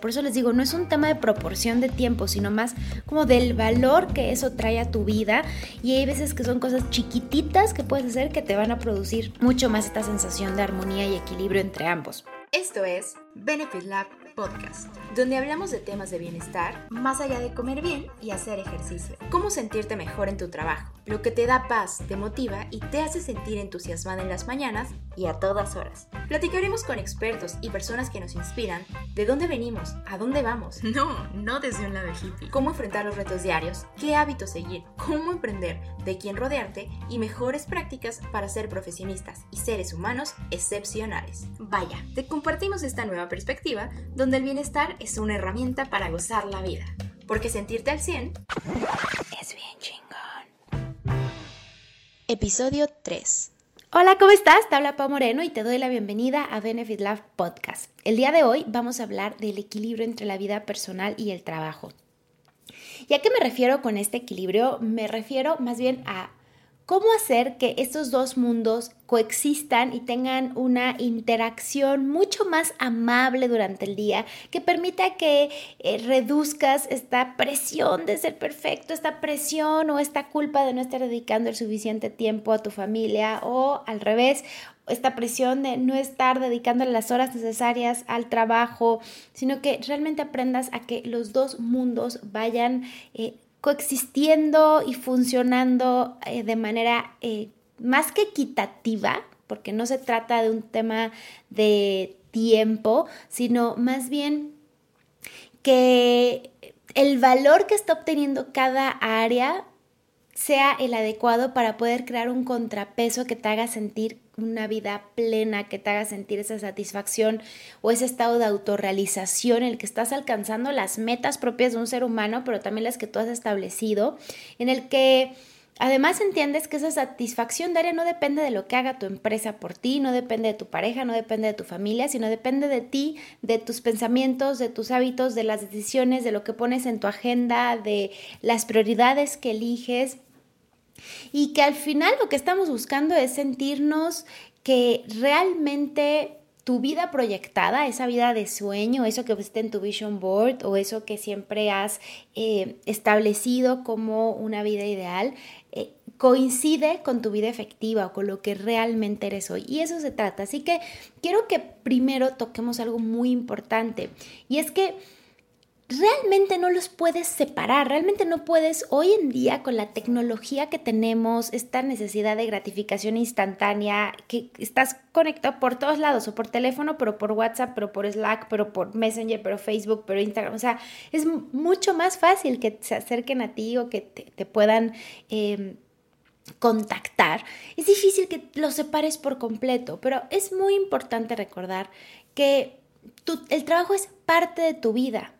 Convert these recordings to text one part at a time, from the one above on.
Por eso les digo, no es un tema de proporción de tiempo, sino más como del valor que eso trae a tu vida. Y hay veces que son cosas chiquititas que puedes hacer que te van a producir mucho más esta sensación de armonía y equilibrio entre ambos. Esto es Benefit Lab Podcast, donde hablamos de temas de bienestar más allá de comer bien y hacer ejercicio. Cómo sentirte mejor en tu trabajo, lo que te da paz, te motiva y te hace sentir entusiasmada en las mañanas y a todas horas. Platicaremos con expertos y personas que nos inspiran de dónde venimos, a dónde vamos. No, no desde un lado hippie. Cómo enfrentar los retos diarios, qué hábitos seguir, cómo emprender, de quién rodearte y mejores prácticas para ser profesionistas y seres humanos excepcionales. Vaya, te compartimos esta nueva perspectiva donde el bienestar es una herramienta para gozar la vida. Porque sentirte al 100 es bien chingón. Episodio 3. Hola, ¿cómo estás? Te habla Pau Moreno y te doy la bienvenida a Benefit Love Podcast. El día de hoy vamos a hablar del equilibrio entre la vida personal y el trabajo. ¿Y a qué me refiero con este equilibrio? Me refiero más bien a cómo hacer que estos dos mundos coexistan y tengan una interacción mucho más amable durante el día, que permita que eh, reduzcas esta presión de ser perfecto, esta presión o esta culpa de no estar dedicando el suficiente tiempo a tu familia o al revés, esta presión de no estar dedicando las horas necesarias al trabajo, sino que realmente aprendas a que los dos mundos vayan eh, coexistiendo y funcionando eh, de manera eh, más que equitativa, porque no se trata de un tema de tiempo, sino más bien que el valor que está obteniendo cada área sea el adecuado para poder crear un contrapeso que te haga sentir una vida plena, que te haga sentir esa satisfacción o ese estado de autorrealización en el que estás alcanzando las metas propias de un ser humano, pero también las que tú has establecido, en el que además entiendes que esa satisfacción diaria no depende de lo que haga tu empresa por ti, no depende de tu pareja, no depende de tu familia, sino depende de ti, de tus pensamientos, de tus hábitos, de las decisiones, de lo que pones en tu agenda, de las prioridades que eliges y que al final lo que estamos buscando es sentirnos que realmente tu vida proyectada, esa vida de sueño, eso que viste en tu vision board o eso que siempre has eh, establecido como una vida ideal, eh, coincide con tu vida efectiva o con lo que realmente eres hoy. Y eso se trata. Así que quiero que primero toquemos algo muy importante y es que realmente no los puedes separar, realmente no puedes hoy en día con la tecnología que tenemos, esta necesidad de gratificación instantánea, que estás conectado por todos lados, o por teléfono, pero por WhatsApp, pero por Slack, pero por Messenger, pero Facebook, pero Instagram, o sea, es mucho más fácil que se acerquen a ti o que te, puedan... Em, contactar, es difícil que los separes por completo, pero es muy importante recordar que el trabajo es parte de tu vida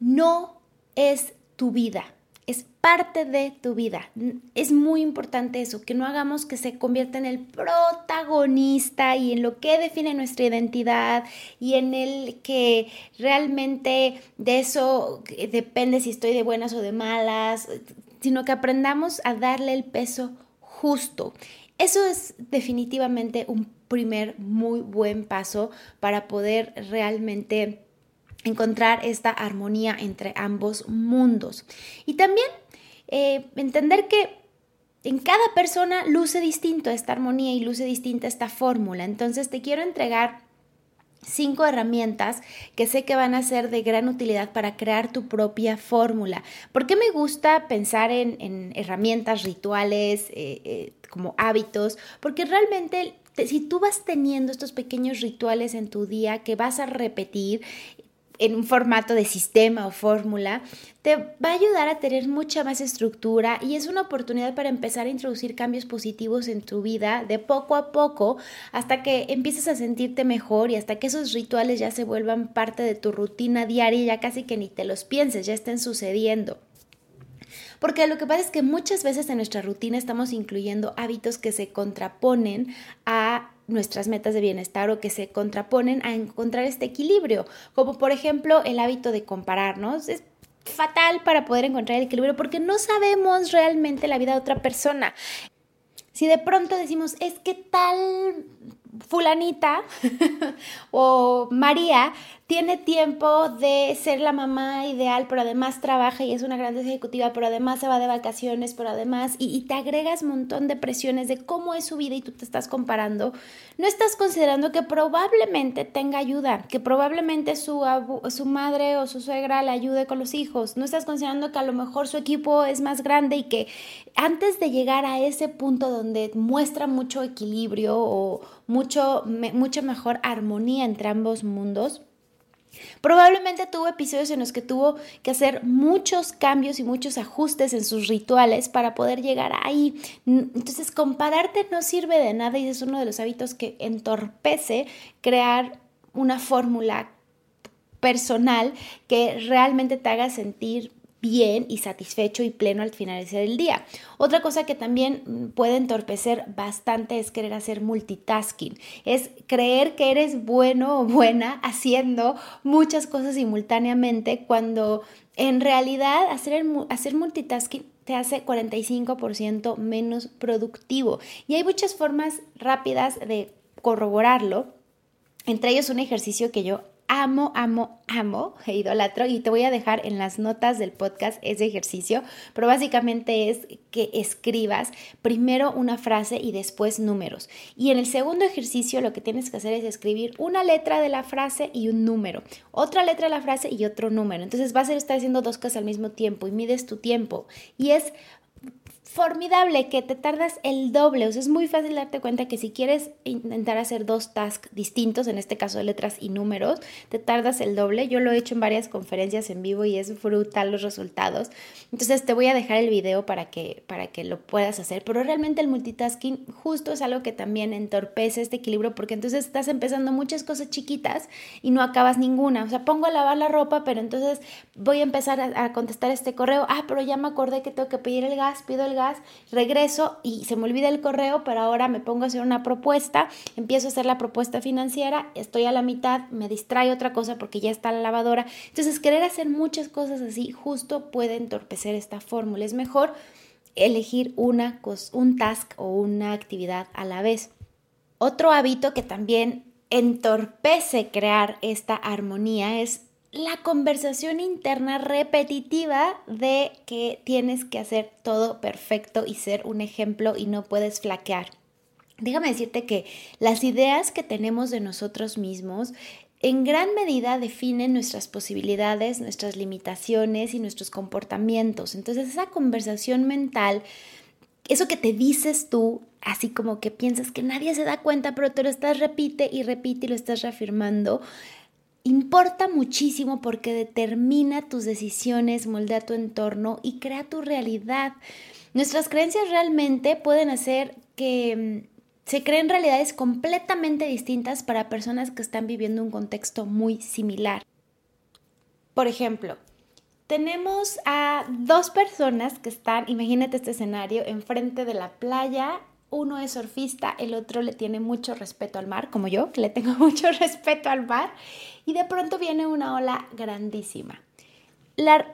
no es tu vida, es parte de tu vida. Es muy importante eso, que no hagamos que se convierta en el protagonista y en lo que define nuestra identidad y en el que realmente de eso depende si estoy de buenas o de malas, sino que aprendamos a darle el peso justo. Eso es definitivamente un primer muy buen paso para poder realmente encontrar esta armonía entre ambos mundos. Y también eh, entender que en cada persona luce distinto esta armonía y luce distinta esta fórmula. Entonces te quiero entregar cinco herramientas que sé que van a ser de gran utilidad para crear tu propia fórmula. ¿Por qué me gusta pensar en, herramientas, rituales, eh, eh, como hábitos? Porque realmente si tú vas teniendo estos pequeños rituales en tu día que vas a repetir en un formato de sistema o fórmula, te va a ayudar a tener mucha más estructura y es una oportunidad para empezar a introducir cambios positivos en tu vida de poco a poco hasta que empieces a sentirte mejor y hasta que esos rituales ya se vuelvan parte de tu rutina diaria y ya casi que ni te los pienses, ya estén sucediendo. Porque lo que pasa es que muchas veces en nuestra rutina estamos incluyendo hábitos que se contraponen a nuestras metas de bienestar o que se contraponen a encontrar este equilibrio, como por ejemplo el hábito de compararnos. Es fatal para poder encontrar el equilibrio porque no sabemos realmente la vida de otra persona. Si de pronto decimos, es que tal fulanita o María tiene tiempo de ser la mamá ideal, pero además trabaja y es una gran ejecutiva, pero además se va de vacaciones, pero además, y, te agregas un montón de presiones de cómo es su vida y tú te estás comparando, no estás considerando que probablemente tenga ayuda, que probablemente su, su madre o su suegra le ayude con los hijos, no estás considerando que a lo mejor su equipo es más grande y que antes de llegar a ese punto donde muestra mucho equilibrio o mucho, mucha mejor armonía entre ambos mundos, Probablemente tuvo episodios en los que tuvo que hacer muchos cambios y muchos ajustes en sus rituales para poder llegar ahí. Entonces, compararte no sirve de nada y es uno de los hábitos que entorpece crear una fórmula personal que realmente te haga sentir bien y satisfecho y pleno al finalizar el día. Otra cosa que también puede entorpecer bastante es querer hacer multitasking, es creer que eres bueno o buena haciendo muchas cosas simultáneamente cuando en realidad hacer, hacer multitasking te hace 45% menos productivo. Y hay muchas formas rápidas de corroborarlo. Entre ellos un ejercicio que yo amo, amo, amo, e idolatro, y te voy a dejar en las notas del podcast ese ejercicio, pero básicamente es que escribas primero una frase y después números. Y en el segundo ejercicio lo que tienes que hacer es escribir una letra de la frase y un número, otra letra de la frase y otro número. Entonces vas a estar haciendo dos cosas al mismo tiempo y mides tu tiempo. Y es formidable que te tardas el doble. O sea, es muy fácil darte cuenta que si quieres intentar hacer dos tasks distintos, en este caso de letras y números, te tardas el doble. Yo lo he hecho en varias conferencias en vivo y es brutal los resultados. Entonces te voy a dejar el video para que, para que lo puedas hacer. Pero realmente el multitasking justo es algo que también entorpece este equilibrio porque entonces estás empezando muchas cosas chiquitas y no acabas ninguna. O sea, pongo a lavar la ropa, pero entonces voy a empezar a, a contestar este correo. Ah, pero ya me acordé que tengo que pedir el gas, pido el gas regreso y se me olvida el correo, pero ahora me pongo a hacer una propuesta, empiezo a hacer la propuesta financiera, estoy a la mitad, me distrae otra cosa porque ya está la lavadora. Entonces, querer hacer muchas cosas así justo puede entorpecer esta fórmula. Es mejor elegir una un task o una actividad a la vez. Otro hábito que también entorpece crear esta armonía es la conversación interna repetitiva de que tienes que hacer todo perfecto y ser un ejemplo y no puedes flaquear. Déjame decirte que las ideas que tenemos de nosotros mismos en gran medida definen nuestras posibilidades, nuestras limitaciones y nuestros comportamientos. Entonces esa conversación mental, eso que te dices tú, así como que piensas que nadie se da cuenta, pero te lo estás repite y repite y lo estás reafirmando, importa muchísimo porque determina tus decisiones, moldea tu entorno y crea tu realidad. Nuestras creencias realmente pueden hacer que mm, se creen realidades completamente distintas para personas que están viviendo un contexto muy similar. Por ejemplo, tenemos a dos personas que están, imagínate este escenario, enfrente de la playa uno es surfista, el otro le tiene mucho respeto al mar, como yo, que le tengo mucho respeto al mar, y de pronto viene una ola grandísima.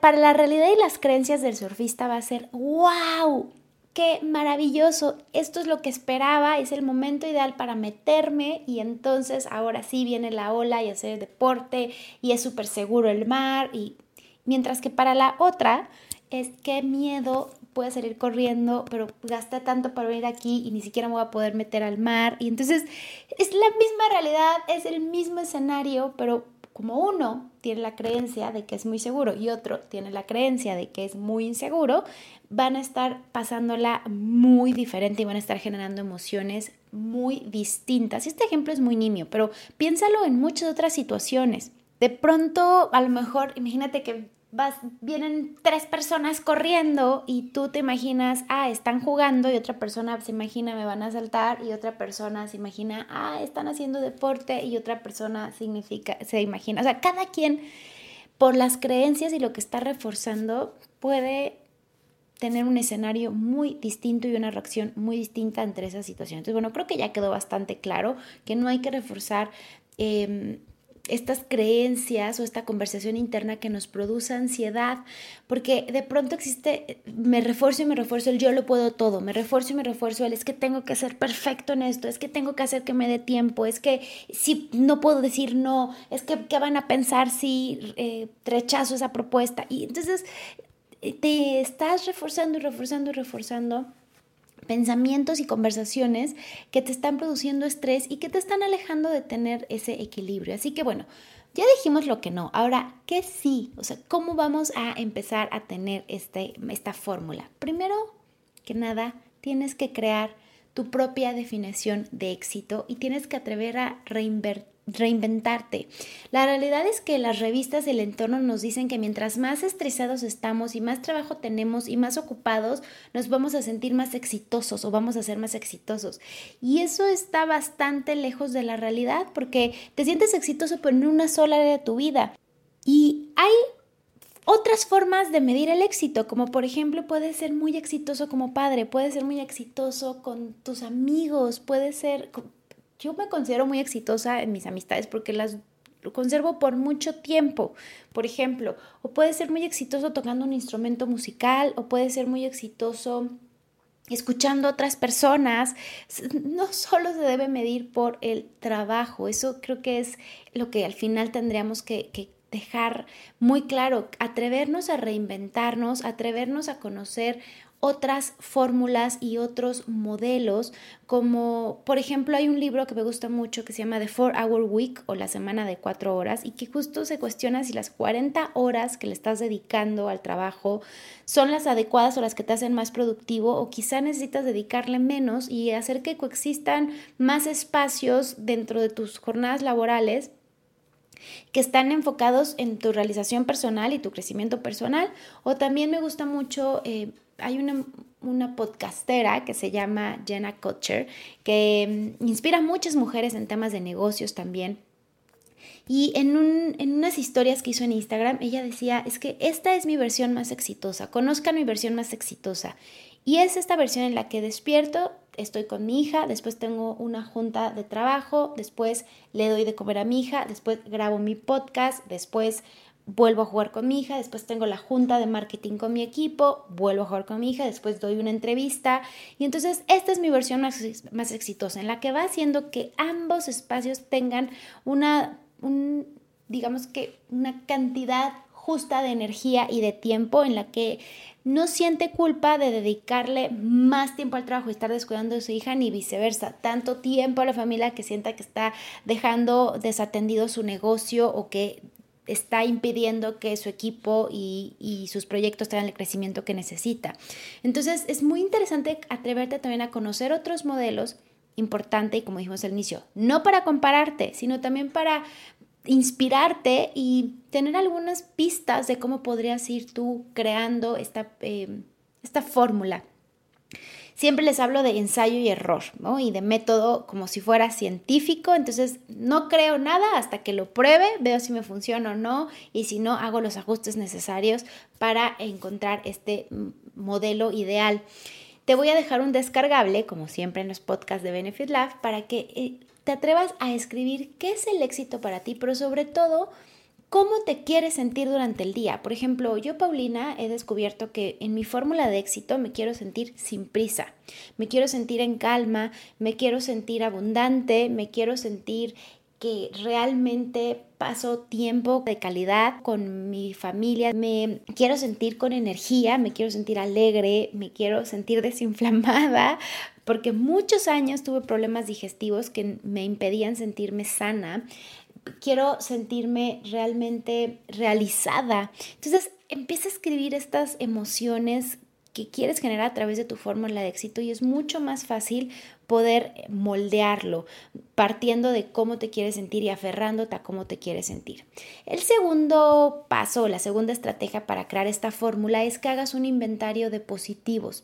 para la realidad y las creencias del surfista va a ser, wow, qué maravilloso, esto es lo que esperaba, es el momento ideal para meterme y entonces ahora sí viene la ola y hacer deporte y es súper seguro el mar y mientras que para la otra es qué miedo puede salir corriendo, pero gasté tanto para venir aquí y ni siquiera me voy a poder meter al mar. Y entonces es la misma realidad, es el mismo escenario, pero como uno tiene la creencia de que es muy seguro y otro tiene la creencia de que es muy inseguro, van a estar pasándola muy diferente y van a estar generando emociones muy distintas. Este ejemplo es muy nimio, pero piénsalo en muchas otras situaciones. De pronto, a lo mejor, imagínate que vienen tres personas corriendo y tú te imaginas, ah, están jugando y otra persona se imagina, me van a saltar y otra persona se imagina, ah, están haciendo deporte y otra persona significa, se imagina. O sea, cada quien por las creencias y lo que está reforzando puede tener un escenario muy distinto y una reacción muy distinta entre esas situaciones. Entonces, bueno, creo que ya quedó bastante claro que no hay que reforzar. Em, estas creencias o esta conversación interna que nos produce ansiedad, porque de pronto existe, me refuerzo y me refuerzo el yo lo puedo todo, me refuerzo y me refuerzo el es que tengo que ser perfecto en esto, es que tengo que hacer que me dé tiempo, es que si no puedo decir no, es que qué van a pensar si eh, rechazo esa propuesta. Y entonces eh, te estás reforzando y reforzando y reforzando pensamientos y conversaciones que te están produciendo estrés y que te están alejando de tener ese equilibrio. Así que bueno, ya dijimos lo que no. Ahora, ¿qué sí? O sea, ¿cómo vamos a empezar a tener este, esta fórmula? Primero que nada, tienes que crear tu propia definición de éxito y tienes que atrever a reinvertir reinventarte. La realidad es que las revistas del entorno nos dicen que mientras más estresados estamos y más trabajo tenemos y más ocupados, nos vamos a sentir más exitosos o vamos a ser más exitosos. Y eso está bastante lejos de la realidad porque te sientes exitoso pero en una sola área de tu vida. Y hay otras formas de medir el éxito, como por ejemplo puedes ser muy exitoso como padre, puedes ser muy exitoso con tus amigos, puedes ser yo me considero muy exitosa en mis amistades porque las conservo por mucho tiempo, por ejemplo, o puede ser muy exitoso tocando un instrumento musical, o puede ser muy exitoso escuchando a otras personas. No solo se debe medir por el trabajo, eso creo que es lo que al final tendríamos que, que dejar muy claro, atrevernos a reinventarnos, atrevernos a conocer otras fórmulas y otros modelos, como por ejemplo hay un libro que me gusta mucho que se llama The Four Hour Week o la semana de cuatro horas y que justo se cuestiona si las 40 horas que le estás dedicando al trabajo son las adecuadas o las que te hacen más productivo o quizá necesitas dedicarle menos y hacer que coexistan más espacios dentro de tus jornadas laborales que están enfocados en tu realización personal y tu crecimiento personal. O también me gusta mucho eh, hay una, podcastera que se llama Jenna Kutcher, que mm, inspira a muchas mujeres en temas de negocios también. Y en, en, unas historias que hizo en Instagram, ella decía, es que esta es mi versión más exitosa, conozcan mi versión más exitosa. Y es esta versión en la que despierto, estoy con mi hija, después tengo una junta de trabajo, después le doy de comer a mi hija, después grabo mi podcast, después vuelvo a jugar con mi hija, después tengo la junta de marketing con mi equipo, vuelvo a jugar con mi hija, después doy una entrevista. Y entonces esta es mi versión más, más exitosa en la que va haciendo que ambos espacios tengan una, un, digamos que una cantidad justa de energía y de tiempo en la que no siente culpa de dedicarle más tiempo al trabajo y estar descuidando de su hija ni viceversa, tanto tiempo a la familia que sienta que está dejando desatendido su negocio o que está impidiendo que su equipo y, sus proyectos tengan el crecimiento que necesita. Entonces es muy interesante atreverte también a conocer otros modelos, importante y como dijimos al inicio, no para compararte, sino también para inspirarte y tener algunas pistas de cómo podrías ir tú creando esta, eh, esta fórmula. Siempre les hablo de ensayo y error, ¿no? Y de método como si fuera científico, entonces no creo nada hasta que lo pruebe, veo si me funciona o no, y si no, hago los ajustes necesarios para encontrar este modelo ideal. Te voy a dejar un descargable, como siempre en los podcasts de Benefit Lab, para que eh, te atrevas a escribir qué es el éxito para ti, pero sobre todo ¿Cómo te quieres sentir durante el día? Por ejemplo, yo, Paulina, he descubierto que en mi fórmula de éxito me quiero sentir sin prisa, me quiero sentir en calma, me quiero sentir abundante, me quiero sentir que realmente paso tiempo de calidad con mi familia, me quiero sentir con energía, me quiero sentir alegre, me quiero sentir desinflamada, porque muchos años tuve problemas digestivos que me impedían sentirme sana quiero sentirme realmente realizada. Entonces empieza a escribir estas emociones que quieres generar a través de tu fórmula de éxito y es mucho más fácil poder moldearlo partiendo de cómo te quieres sentir y aferrándote a cómo te quieres sentir. El segundo paso, la segunda estrategia para crear esta fórmula es que hagas un inventario de positivos.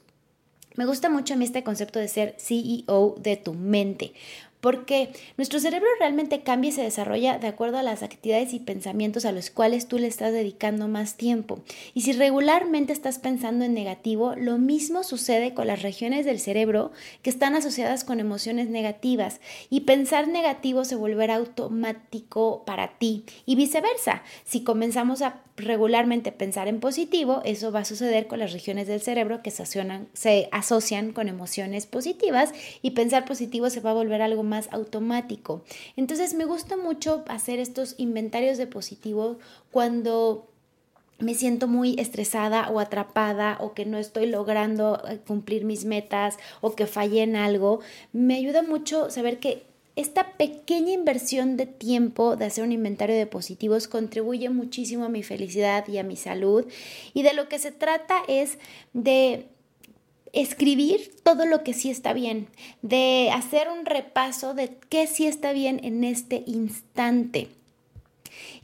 Me gusta mucho a mí este concepto de ser CEO de tu mente, porque nuestro cerebro realmente cambia y se desarrolla de acuerdo a las actividades y pensamientos a los cuales tú le estás dedicando más tiempo. Y si regularmente estás pensando en negativo, lo mismo sucede con las regiones del cerebro que están asociadas con emociones negativas y pensar negativo se volverá automático para ti y viceversa. Si comenzamos a regularmente pensar en positivo, eso va a suceder con las regiones del cerebro que se asocian, se asocian con emociones positivas y pensar positivo se va a volver algo automático. Entonces me gusta mucho hacer estos inventarios de positivo cuando me siento muy estresada o atrapada o que no estoy logrando eh, cumplir mis metas o que fallé en algo, me ayuda mucho saber que esta pequeña inversión de tiempo de hacer un inventario de positivos contribuye muchísimo a mi felicidad y a mi salud. Y de lo que se trata es de escribir todo lo que sí está bien, de hacer un repaso de qué sí está bien en este instante.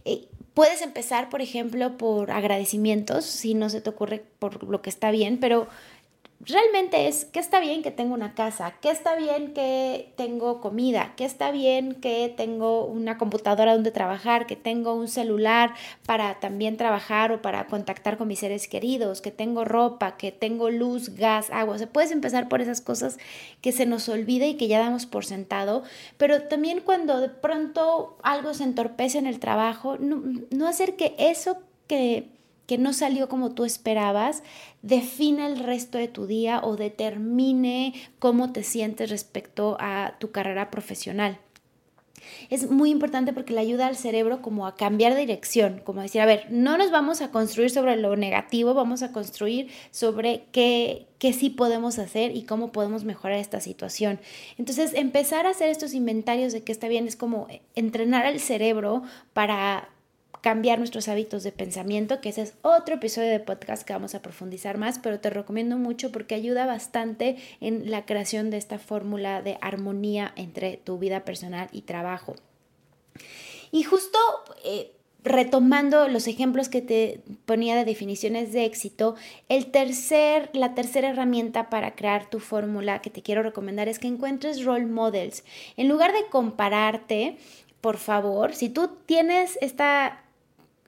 Eh, puedes empezar, por ejemplo, por agradecimientos, si no se te ocurre por lo que está bien, pero realmente es que está bien que tengo una casa, que está bien que tengo comida, que está bien que tengo una computadora donde trabajar, que tengo un celular para también trabajar o para contactar con mis seres queridos, que tengo ropa, que tengo luz, gas, agua. O sea, puedes empezar por esas cosas que se nos olvida y que ya damos por sentado, pero también cuando de pronto algo se entorpece en el trabajo, no, no hacer que eso que que no salió como tú esperabas, define el resto de tu día o determine cómo te sientes respecto a tu carrera profesional. Es muy importante porque le ayuda al cerebro como a cambiar dirección, como decir, a ver, no nos vamos a construir sobre lo negativo, vamos a construir sobre qué, qué sí podemos hacer y cómo podemos mejorar esta situación. Entonces, empezar a hacer estos inventarios de qué está bien es como entrenar al cerebro para cambiar nuestros hábitos de pensamiento, que ese es otro episodio de podcast que vamos a profundizar más, pero te recomiendo mucho porque ayuda bastante en la creación de esta fórmula de armonía entre tu vida personal y trabajo. Y justo... Eh, retomando los ejemplos que te ponía de definiciones de éxito, el tercer, la tercera herramienta para crear tu fórmula que te quiero recomendar es que encuentres role models. En lugar de compararte, por favor, si tú tienes esta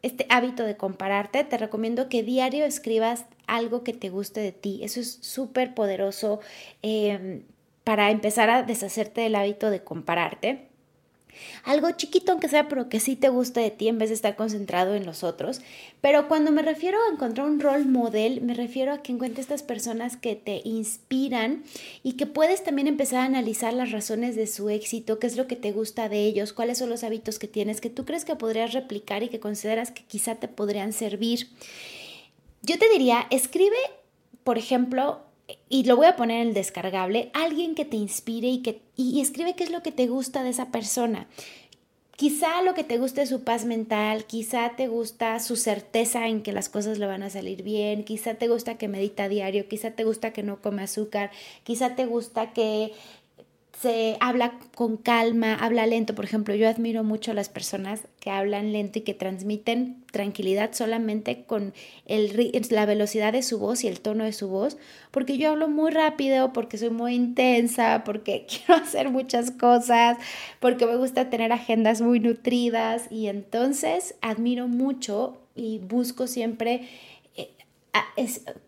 este hábito de compararte, te recomiendo que diario escribas algo que te guste de ti. Eso es súper poderoso em, para empezar a deshacerte del hábito de compararte. Algo chiquito aunque sea, pero que sí te guste de ti en vez de estar concentrado en los otros. Pero cuando me refiero a encontrar un role model, me refiero a que encuentres estas personas que te inspiran y que puedes también empezar a analizar las razones de su éxito, qué es lo que te gusta de ellos, cuáles son los hábitos que tienes que tú crees que podrías replicar y que consideras que quizá te podrían servir. Yo te diría, escribe, por ejemplo, y lo voy a poner en el descargable, alguien que te inspire y, que, y, escribe qué es lo que te gusta de esa persona. Quizá lo que te guste es su paz mental, quizá te gusta su certeza en que las cosas le van a salir bien, quizá te gusta que medita diario, quizá te gusta que no come azúcar, quizá te gusta que se habla con calma, habla lento. Por ejemplo, yo admiro mucho a las personas que hablan lento y que transmiten tranquilidad solamente con el, la velocidad de su voz y el tono de su voz, porque yo hablo muy rápido, porque soy muy intensa, porque quiero hacer muchas cosas, porque me gusta tener agendas muy nutridas y entonces admiro mucho y busco siempre, eh,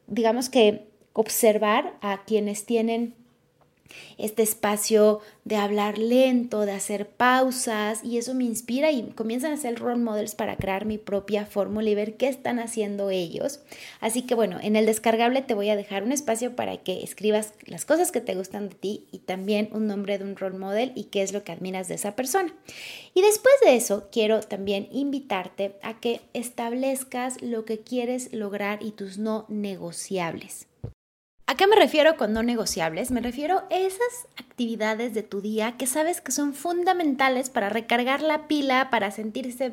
digamos que observar a quienes tienen este espacio de hablar lento, de hacer pausas y eso me inspira y comienzan a hacer role models para crear mi propia fórmula y ver qué están haciendo ellos. Así que bueno, en el descargable te voy a dejar un espacio para que escribas las cosas que te gustan de ti y también un nombre de un role model y qué es lo que admiras de esa persona. Y después de eso, quiero también invitarte a que establezcas lo que quieres lograr y tus no negociables. ¿A qué me refiero con no negociables? Me refiero a esas actividades de tu día que sabes que son fundamentales para recargar la pila, para, sentirse,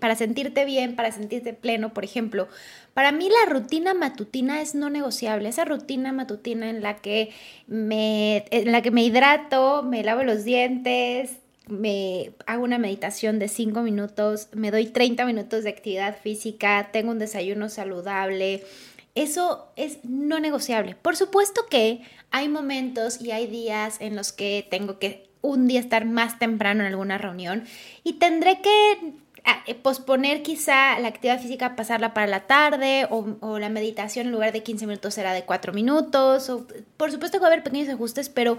para sentirte bien, para sentirte pleno. Por ejemplo, para mí la rutina matutina es no negociable. Esa rutina matutina en la que me, en la que me hidrato, me lavo los dientes, me hago una meditación de 5 minutos, me doy 30 minutos de actividad física, tengo un desayuno saludable, eso es no negociable. Por supuesto que hay momentos y hay días en los que tengo que un día estar más temprano en alguna reunión y tendré que ah, eh, posponer quizá la actividad física, pasarla para la tarde o, la meditación en lugar de 15 minutos será de 4 minutos. O, por supuesto que va a haber pequeños ajustes, pero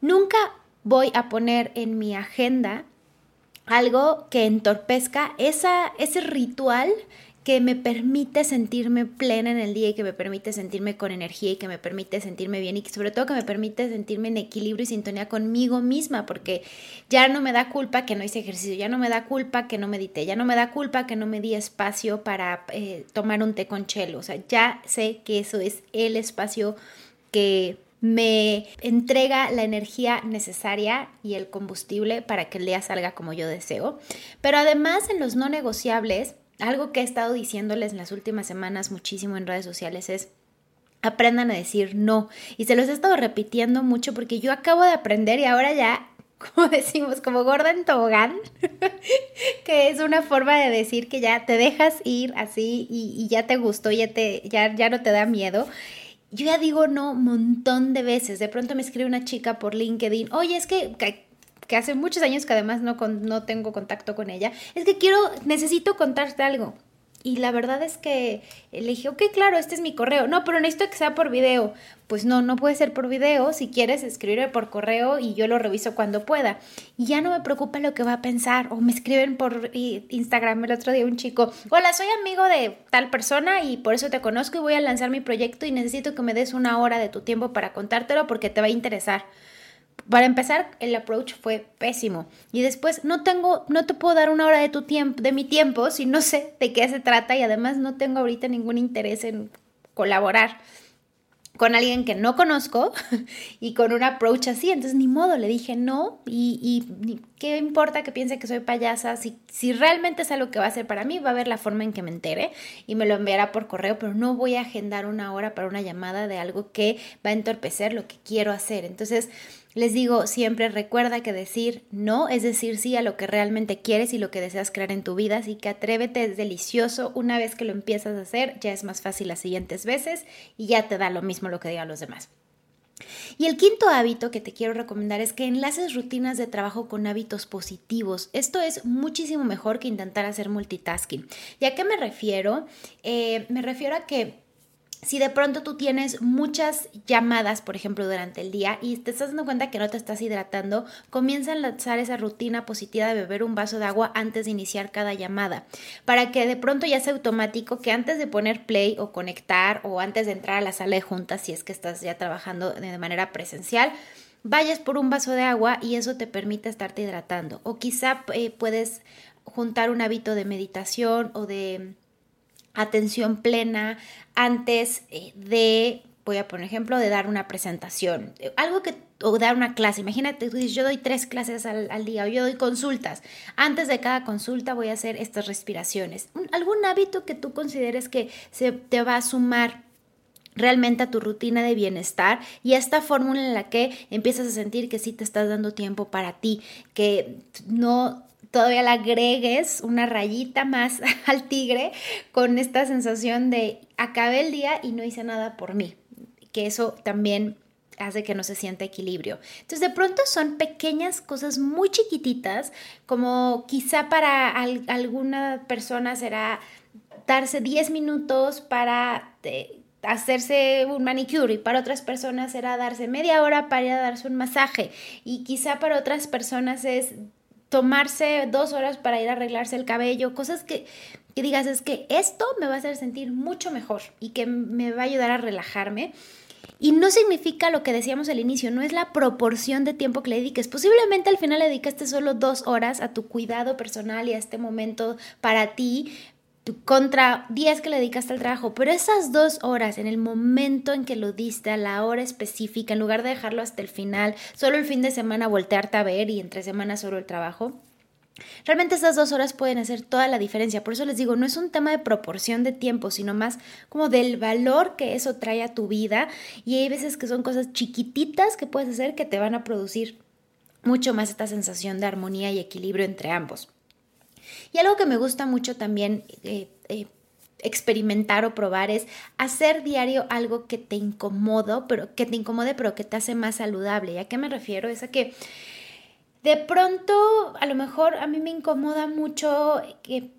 nunca voy a poner en mi agenda algo que entorpezca ese ritual que me permite sentirme plena en el día y que me permite sentirme con energía y que me permite sentirme bien y que sobre todo que me permite sentirme en equilibrio y sintonía conmigo misma, porque ya no me da culpa que no hice ejercicio, ya no me da culpa que no medité, ya no me da culpa que no me di espacio para eh, tomar un té con chelo, o sea, ya sé que eso es el espacio que me entrega la energía necesaria y el combustible para que el día salga como yo deseo. Pero además en los no negociables, algo que he estado diciéndoles en las últimas semanas muchísimo en redes sociales es aprendan a decir no. Y se los he estado repitiendo mucho porque yo acabo de aprender y ahora ya, como decimos, como gorda en tobogán, que es una forma de decir que ya te dejas ir así y, ya te gustó, ya, te, ya, ya no te da miedo. Yo ya digo no un montón de veces. De pronto me escribe una chica por LinkedIn, oye, es que que hace muchos años que además no, no tengo contacto con ella, es que quiero, necesito contarte algo. Y la verdad es que le dije, ok, claro, este es mi correo. No, pero necesito que sea por video. Pues no, no puede ser por video. Si quieres, escribirme por correo y yo lo reviso cuando pueda. Y ya no me preocupa lo que va a pensar. O me escriben por Instagram el otro día un chico, hola, soy amigo de tal persona y por eso te conozco y voy a lanzar mi proyecto y necesito que me des una hora de tu tiempo para contártelo porque te va a interesar. Para empezar, el approach fue pésimo. Y después, no tengo, no te puedo dar una hora de tu tiempo, de mi tiempo, si no sé de qué se trata y además no tengo ahorita ningún interés en colaborar con alguien que no conozco y con un approach así. Entonces, ni modo, le dije no y, qué importa que piense que soy payasa. Si, si realmente es algo que va a ser para mí, va a ver la forma en que me entere y me lo enviará por correo, pero no voy a agendar una hora para una llamada de algo que va a entorpecer lo que quiero hacer. Entonces, les digo siempre, recuerda que decir no es decir sí a lo que realmente quieres y lo que deseas crear en tu vida, así que atrévete, es delicioso. Una vez que lo empiezas a hacer, ya es más fácil las siguientes veces y ya te da lo mismo lo que digan los demás. Y el quinto hábito que te quiero recomendar es que enlaces rutinas de trabajo con hábitos positivos. Esto es muchísimo mejor que intentar hacer multitasking. ¿Y a qué me refiero? Eh, me refiero a que si de pronto tú tienes muchas llamadas, por ejemplo, durante el día y te estás dando cuenta que no te estás hidratando, comienza a lanzar esa rutina positiva de beber un vaso de agua antes de iniciar cada llamada, para que de pronto ya sea automático que antes de poner play o conectar o antes de entrar a la sala de juntas, si es que estás ya trabajando de manera presencial, vayas por un vaso de agua y eso te permite estarte hidratando. O quizá eh, puedes juntar un hábito de meditación o de atención plena antes eh, de, voy a poner ejemplo, de dar una presentación, algo que, o dar una clase. Imagínate, tú dices, yo doy tres clases al, día o yo doy consultas. Antes de cada consulta voy a hacer estas respiraciones. algún hábito que tú consideres que se te va a sumar realmente a tu rutina de bienestar y a esta fórmula en la que empiezas a sentir que sí te estás dando tiempo para ti, que no todavía le agregues una rayita más al tigre con esta sensación de acabé el día y no hice nada por mí, que eso también hace que no se sienta equilibrio. Entonces de pronto son pequeñas cosas muy chiquititas, como quizá para alguna persona será darse 10 minutos para... Eh, hacerse un manicure y para otras personas será darse media hora para ir a darse un masaje y quizá para otras personas es tomarse dos horas para ir a arreglarse el cabello, cosas que, que digas es que esto me va a hacer sentir mucho mejor y que me va a ayudar a relajarme. Y no significa lo que decíamos al inicio, no es la proporción de tiempo que le dediques. Posiblemente al final le dedicaste solo dos horas a tu cuidado personal y a este momento para ti, contra 10 que le dedicaste al trabajo, pero esas dos horas en el momento en que lo diste, a la hora específica, en lugar de dejarlo hasta el final, solo el fin de semana voltearte a ver y entre semanas solo el trabajo, Realmente esas dos horas pueden hacer toda la diferencia. Por eso les digo, no es un tema de proporción de tiempo, sino más como del valor que eso trae a tu vida. Y hay veces que son cosas chiquititas que puedes hacer que te van a producir mucho más esta sensación de armonía y equilibrio entre ambos. Y algo que me gusta mucho también eh, eh, experimentar o probar es hacer diario algo que te incomodo, pero que te incomode, pero que te hace más saludable. ¿Y a qué me refiero? Es a que De pronto, a lo mejor a mí me incomoda mucho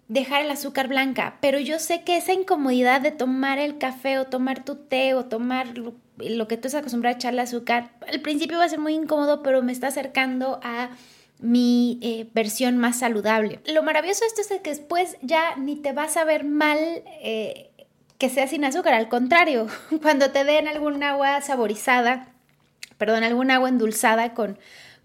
dejar el azúcar blanca, pero yo sé que esa incomodidad de tomar el café o tomar tu té o tomar lo, que tú estás acostumbrado a echarle azúcar, al principio va a ser muy incómodo, pero me está acercando a mi eh, versión más saludable. Lo maravilloso de esto es que después ya ni te vas a ver mal eh, que sea sin azúcar, al contrario, cuando te den algún agua saborizada, perdón, algún agua endulzada con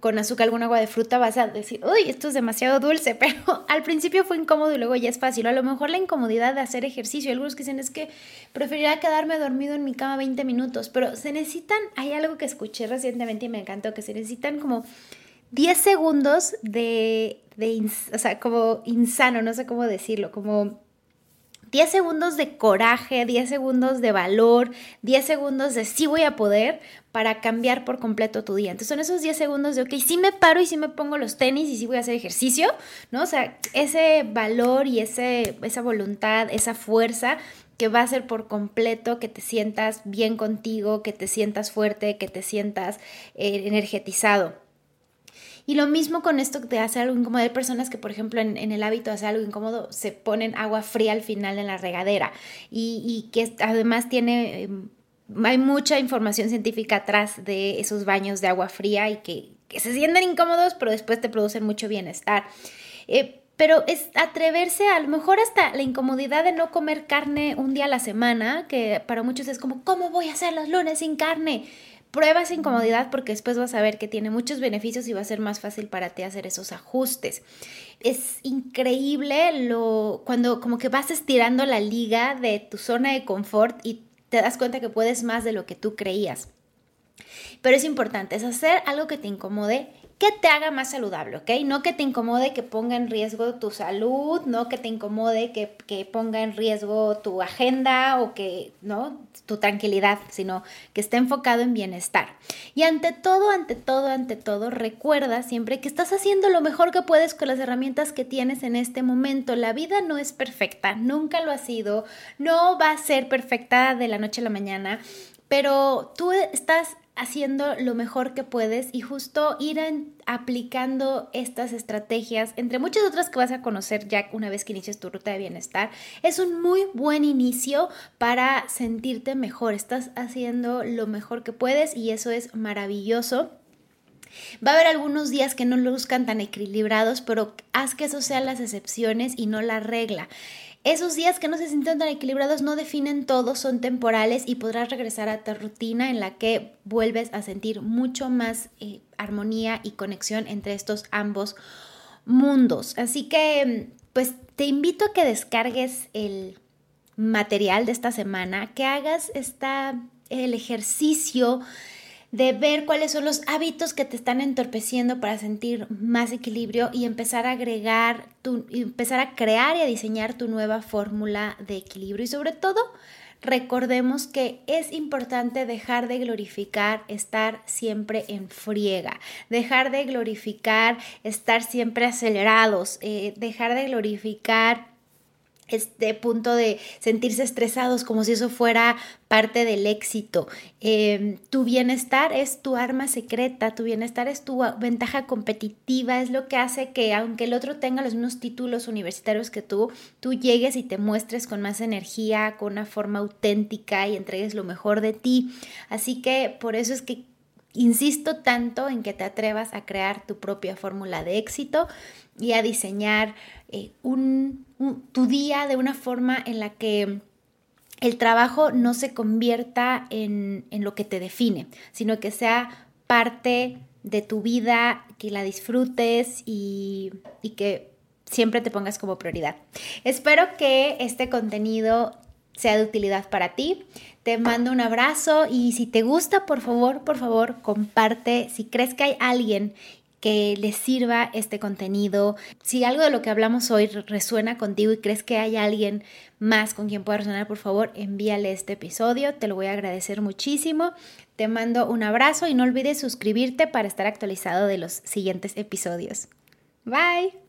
con azúcar, algún agua de fruta, vas a decir, uy, esto es demasiado dulce, pero al principio fue incómodo y luego ya es fácil. a lo mejor la incomodidad de hacer ejercicio, algunos que dicen es que preferiría quedarme dormido en mi cama 20 minutos, pero se necesitan, hay algo que escuché recientemente y me encantó, que se necesitan como 10 segundos de, de o sea, como insano, no sé cómo decirlo, como 10 segundos de coraje, 10 segundos de valor, 10 segundos de sí voy a poder para cambiar por completo tu día. Entonces son esos 10 segundos de, ok, sí me paro y sí me pongo los tenis y sí voy a hacer ejercicio, ¿no? O sea, ese valor y ese, esa voluntad, esa fuerza que va a ser por completo que te sientas bien contigo, que te sientas fuerte, que te sientas eh, energetizado. Y lo mismo con esto que te hace algo incómodo. Hay personas que, por ejemplo, en, el hábito de hacer algo incómodo, se ponen agua fría al final en la regadera y, que además tiene... Em, hay mucha información científica atrás de esos baños de agua fría y que, se sienten incómodos, pero después te producen mucho bienestar. Eh, pero es atreverse a, a lo mejor hasta la incomodidad de no comer carne un día a la semana, que para muchos es como, ¿cómo voy a hacer los lunes sin carne? Prueba esa incomodidad porque después vas a ver que tiene muchos beneficios y va a ser más fácil para ti hacer esos ajustes. Es increíble lo cuando como que vas estirando la liga de tu zona de confort y te das cuenta que puedes más de lo que tú creías. Pero es importante, es hacer algo que te incomode que te haga más saludable, ¿ok? No que te incomode que ponga en riesgo tu salud, no que te incomode que, que, ponga en riesgo tu agenda o que, ¿no? Tu tranquilidad, sino que esté enfocado en bienestar. Y ante todo, ante todo, ante todo, recuerda siempre que estás haciendo lo mejor que puedes con las herramientas que tienes en este momento. La vida no es perfecta, nunca lo ha sido, no va a ser perfecta de la noche a la mañana, pero tú estás haciendo lo mejor que puedes y justo ir aplicando estas estrategias, entre muchas otras que vas a conocer ya una vez que inicies tu ruta de bienestar, es un muy buen inicio para sentirte mejor. Estás haciendo lo mejor que puedes y eso es maravilloso. Va a haber algunos días que no luzcan tan equilibrados, pero haz que eso sean las excepciones y no la regla. Esos días que no se sienten tan equilibrados no definen todo, son temporales y podrás regresar a tu rutina en la que vuelves a sentir mucho más eh, armonía y conexión entre estos ambos mundos. Así que, pues te invito a que descargues el material de esta semana, que hagas esta, el ejercicio de ver cuáles son los hábitos que te están entorpeciendo para sentir más equilibrio y empezar a agregar, tu, empezar a crear y a diseñar tu nueva fórmula de equilibrio. Y sobre todo, recordemos que es importante dejar de glorificar estar siempre en friega, dejar de glorificar estar siempre acelerados, eh, dejar de glorificar este punto de sentirse estresados como si eso fuera parte del éxito. Em, tu bienestar es tu arma secreta, tu bienestar es tu ventaja competitiva, es lo que hace que aunque el otro tenga los mismos títulos universitarios que tú, tú llegues y te muestres con más energía, con una forma auténtica y entregues lo mejor de ti. Así que por eso es que insisto tanto en que te atrevas a crear tu propia fórmula de éxito y a diseñar eh, tu día de una forma en la que el trabajo no se convierta en, lo que te define, sino que sea parte de tu vida, que la disfrutes y que siempre te pongas como prioridad. Espero que este contenido sea de utilidad para ti. Te mando un abrazo y si te gusta, por favor, por favor, comparte. Si crees que hay alguien que les sirva este contenido. Si algo de lo que hablamos hoy resuena contigo y crees que hay alguien más con quien pueda resonar, por favor, envíale este episodio. Te lo voy a agradecer muchísimo. Te mando un abrazo y no olvides suscribirte para estar actualizado de los siguientes episodios. Bye.